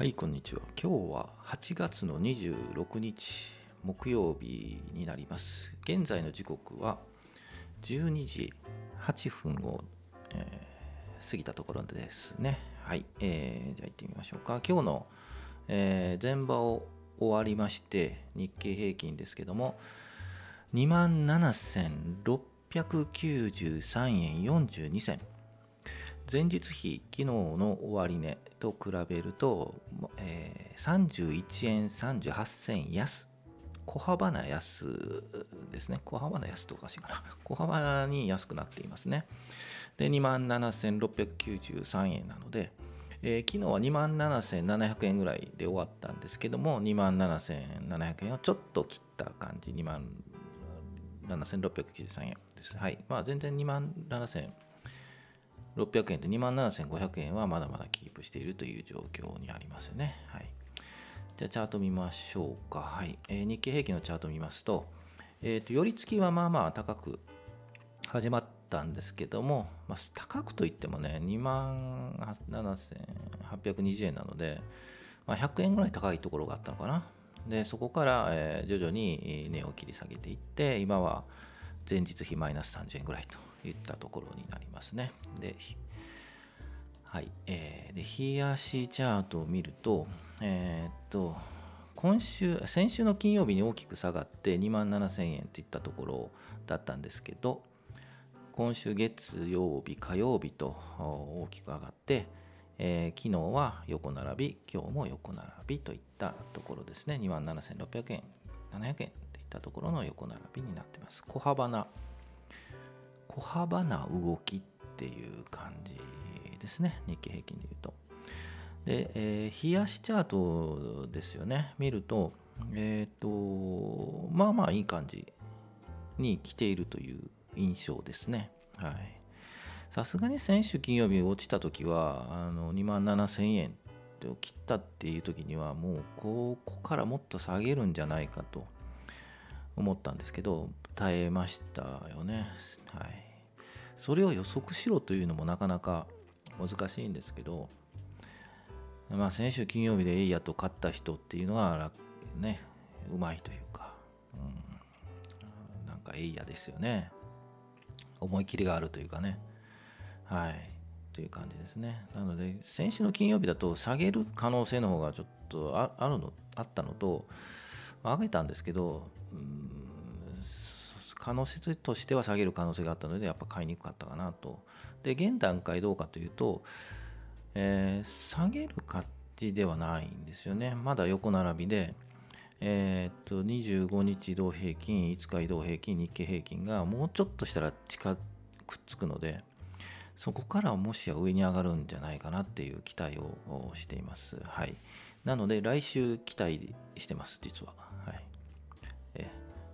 はいこんにちは。今日は8月の26日木曜日になります。現在の時刻は12時8分を、えー、過ぎたところですね。はい、えー、じゃあ行ってみましょうか。今日の、えー、前場を終わりまして日経平均ですけども2万7693円42銭。前日比、昨日の終値と比べると、えー、31円38銭安、小幅な安ですね。小幅な安とおかしいかな。小幅に安くなっていますね。で、27,693円なので、えー、昨日は27,700円ぐらいで終わったんですけども、27,700円をちょっと切った感じ、27,693円です。はい。まあ、全然27,000 600円で2万7500円はまだまだキープしているという状況にありますよね。はい。じゃあチャート見ましょうか。はい。えー、日経平均のチャート見ますと、えっ、ー、と、寄り付きはまあまあ高く始まったんですけども、まあ、高くといってもね、2万7820円なので、まあ、100円ぐらい高いところがあったのかな。で、そこから、えー、徐々に値を切り下げていって、今は前日比マイナス30円ぐらいといったところになりますね。で、はい。えー、で、日足チャートを見ると、えー、っと、今週、先週の金曜日に大きく下がって2万7000円といったところだったんですけど、今週月曜日、火曜日と大きく上がって、えー、昨日は横並び、今日も横並びといったところですね。2万7600円、700円といったところの横並びになってます。小幅な小幅な動きっていう感じですね。日経平均でいうと。で、えー、冷やしチャートですよね。見るとえっ、ー、とまあまあいい感じに来ているという印象ですね。はい。さすがに先週金曜日落ちた時はあの2万7000円を切ったっていう時にはもうここからもっと下げるんじゃないかと思ったんですけど耐えましたよね。はい。それを予測しろというのもなかなか難しいんですけど、まあ、先週金曜日でエイヤと勝った人っていうのはね、うまいというか、うん、なんかエイヤですよね。思い切りがあるというかね。はい。という感じですね。なので、先週の金曜日だと下げる可能性の方がちょっとあるのあったのと、上げたんですけど、うん可能性としては下げる可能性があったのでやっぱ買いにくかったかなとで現段階どうかというと、えー、下げる感じではないんですよねまだ横並びでえー、っと25日移動平均5日移動平均日経平均がもうちょっとしたら近くっつくのでそこからもしや上に上がるんじゃないかなっていう期待をしています。はい。なので来週期待してます、実は。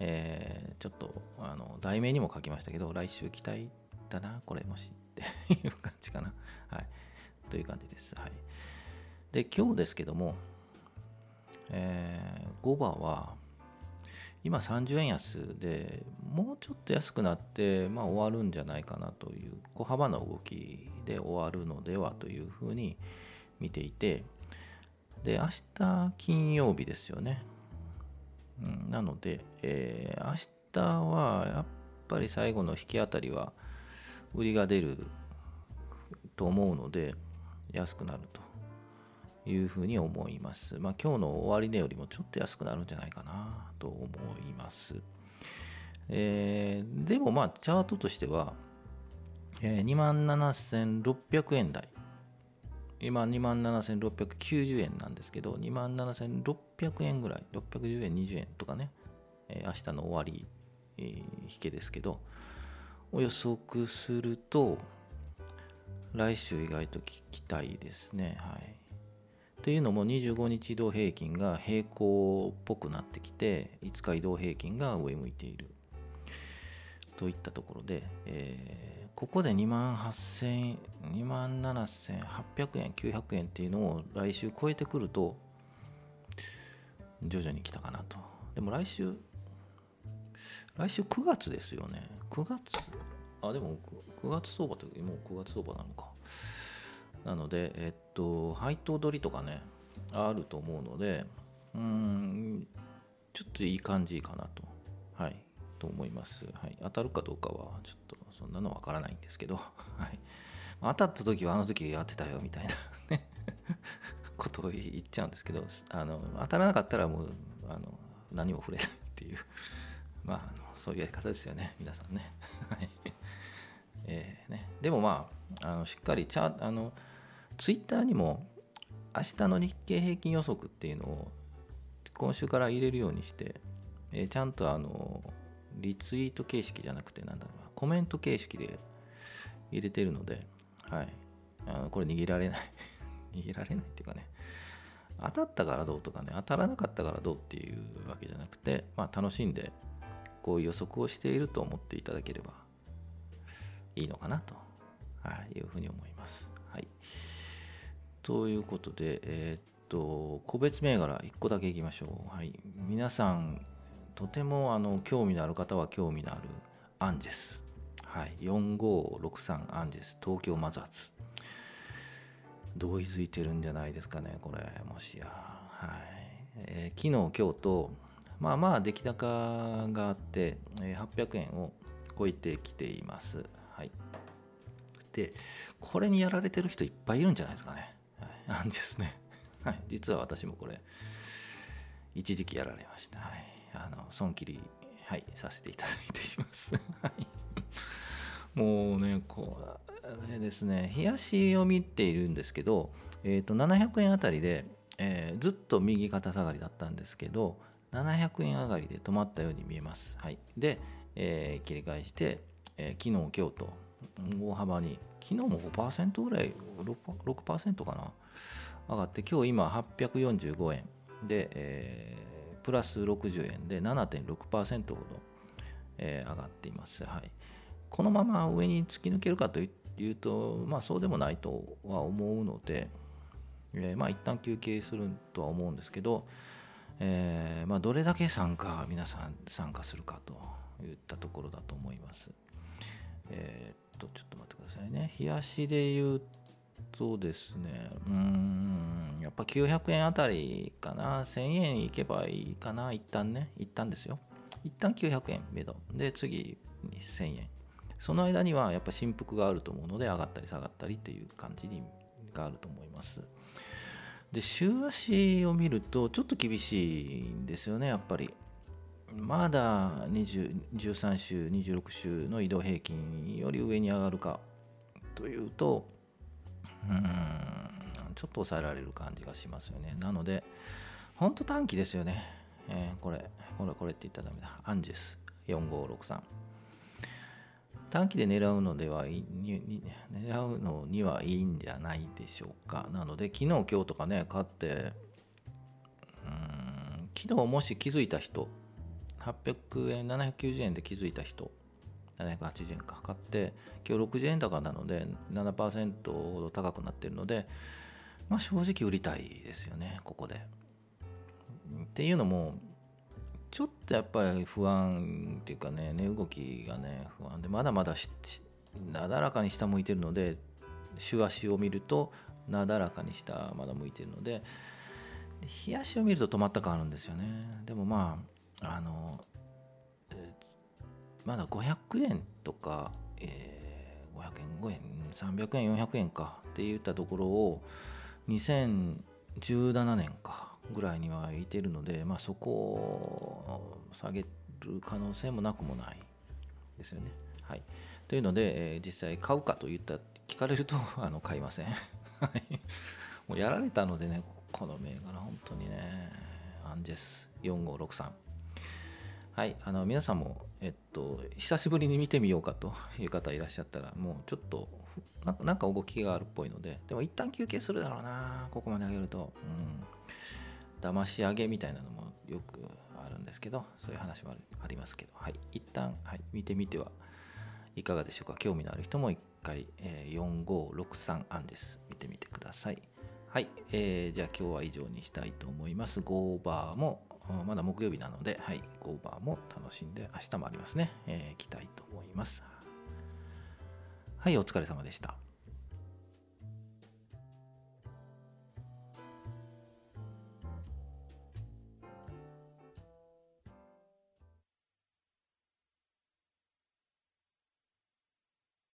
えー、ちょっとあの題名にも書きましたけど来週期待だなこれもしっていう感じかな。はい。という感じです。はい。で今日ですけどもえー、5番は今30円安でもうちょっと安くなってまあ終わるんじゃないかなという小幅な動きで終わるのではというふうに見ていてで明日金曜日ですよね。なので、えー、明日はやっぱり最後の引き当たりは売りが出ると思うので安くなるというふうに思います。まあ、今日の終値よりもちょっと安くなるんじゃないかなと思います。えー、でもまあチャートとしては、えー、27,600円台今27,690円なんですけど、27,600 600円ぐらい、610円、20円とかね、えー、明日の終わり、えー、引けですけど、を予測すると、来週意外と期待ですね。はい。というのも25日移動平均が平行っぽくなってきて、5日移動平均が上向いている。といったところで、えーここで2万8000 2万7800円900円っていうのを来週超えてくると徐々に来たかなと。でも来週来週9月ですよね。9月？あでも9月相場ってもう9月相場なのか。なのでえっと配当取りとかねあると思うのでうんちょっといい感じかなと。はい。と思います、はい、当たるかどうかはちょっとそんなのわからないんですけど、はい、当たった時はあの時やってたよみたいな。ね。ことを言っちゃうんですけどあの当たらなかったらもうあの何も触れないっていう。まああのそういうやり方ですよね。皆さんね。はい。えーね、でもまああのしっかりチャあのツイッターにも明日の日経平均予測っていうのを今週から入れるようにして、えー、ちゃんとあのリツイート形式じゃなくてなんだろうコメント形式で入れてるので、はい、あのこれ握られない。逃げられないっていうかね当たったからどうとかね当たらなかったからどうっていうわけじゃなくて、まあ、楽しんでこういう予測をしていると思っていただければいいのかなと、はい、いうふうに思います。はい、ということで、えー、っと個別銘柄1個だけいきましょう。はい、皆さんとてもあの興味のある方は興味のあるアンジェス。はい、4563アンジェス東京マザーズ。同意づいてるんじゃないですかね、これ、もしや。はい。えー、昨日、今日と、まあまあ出来高があって、え、800円を超えてきています。はい。で、これにやられてる人いっぱいいるんじゃないですかね。はい、なんですね。はい。実は私もこれ、一時期やられました。はい。あの、損切り、はい、させていただいています。はい。もうね、こう、れですね、冷やしを見ているんですけど、えー、と700円あたりで、えー、ずっと右肩下がりだったんですけど、700円上がりで止まったように見えます。はい、で、えー、切り返して、えー、昨日、今日と大幅に、昨日も5%ぐらい、6%, 6かな、上がって、今日今845円で、えー、プラス60円で7.6%ほど、えー、上がっています。はい、このまま上に突き抜けるかといっいうと、まあ、そうでもないとは思うので、えー、まあ一旦休憩するとは思うんですけど、えー、まあ、どれだけ参加皆さん参加するかといったところだと思います。えー、っとちょっと待ってくださいね。冷やしで言うとですね、うん、やっぱ900円あたりかな、1000円いけばいいかな、一旦ね、一旦ですよ。一旦900円目処。で、次に1000円。その間にはやっぱ振幅があると思うので上がったり下がったりっていう感じがあると思います。で週足を見るとちょっと厳しいんですよねやっぱり。まだ13週26週の移動平均より上に上がるかというとうんちょっと抑えられる感じがしますよね。なので本当短期ですよね。えー、これこれこれって言ったらダメだ。アンジェス4563。短期で狙うのではいい狙うのにはいいんじゃないでしょうか。なので昨日今日とかね買ってうん昨日もし気づいた人800円790円で気づいた人780円かかって今日60円高なので7%ほど高くなってるのでまあ正直売りたいですよねここで。っていうのもちょっとやっぱり不安っていうかね、値動きがね、不安で、まだまだなだらかに下向いてるので、週足を見ると、なだらかに下まだ向いてるので、日足を見ると止まった感あるんですよね。でもまあ、あの、まだ500円とか、えー、500円、5円、300円、400円かって言ったところを、2017年か。ぐらいにはいてるので、まあ、そこを下げる可能性もなくもないですよね。はい、というので、えー、実際買うかといった聞かれると あの買いません。もうやられたのでね、この銘柄、本当にね、アンジェス4563。はい、あの皆さんも、えっと、久しぶりに見てみようかという方いらっしゃったら、もうちょっとなんか動きがあるっぽいので、でも一旦休憩するだろうな、ここまで上げると。うん騙し上げみたいなのもよくあるんですけどそういう話もありますけど。はい。一旦、はい、見てみてはいかがでしょうか。興味のある人も一回、えー、4563案です。見てみてください。はい、えー、じゃあ今日は以上にしたいと思います。ゴーバーもまだ木曜日なので、はい、ゴーバーも楽しんで明日もありますね、えー、行きたいと思います。はい。お疲れ様でした。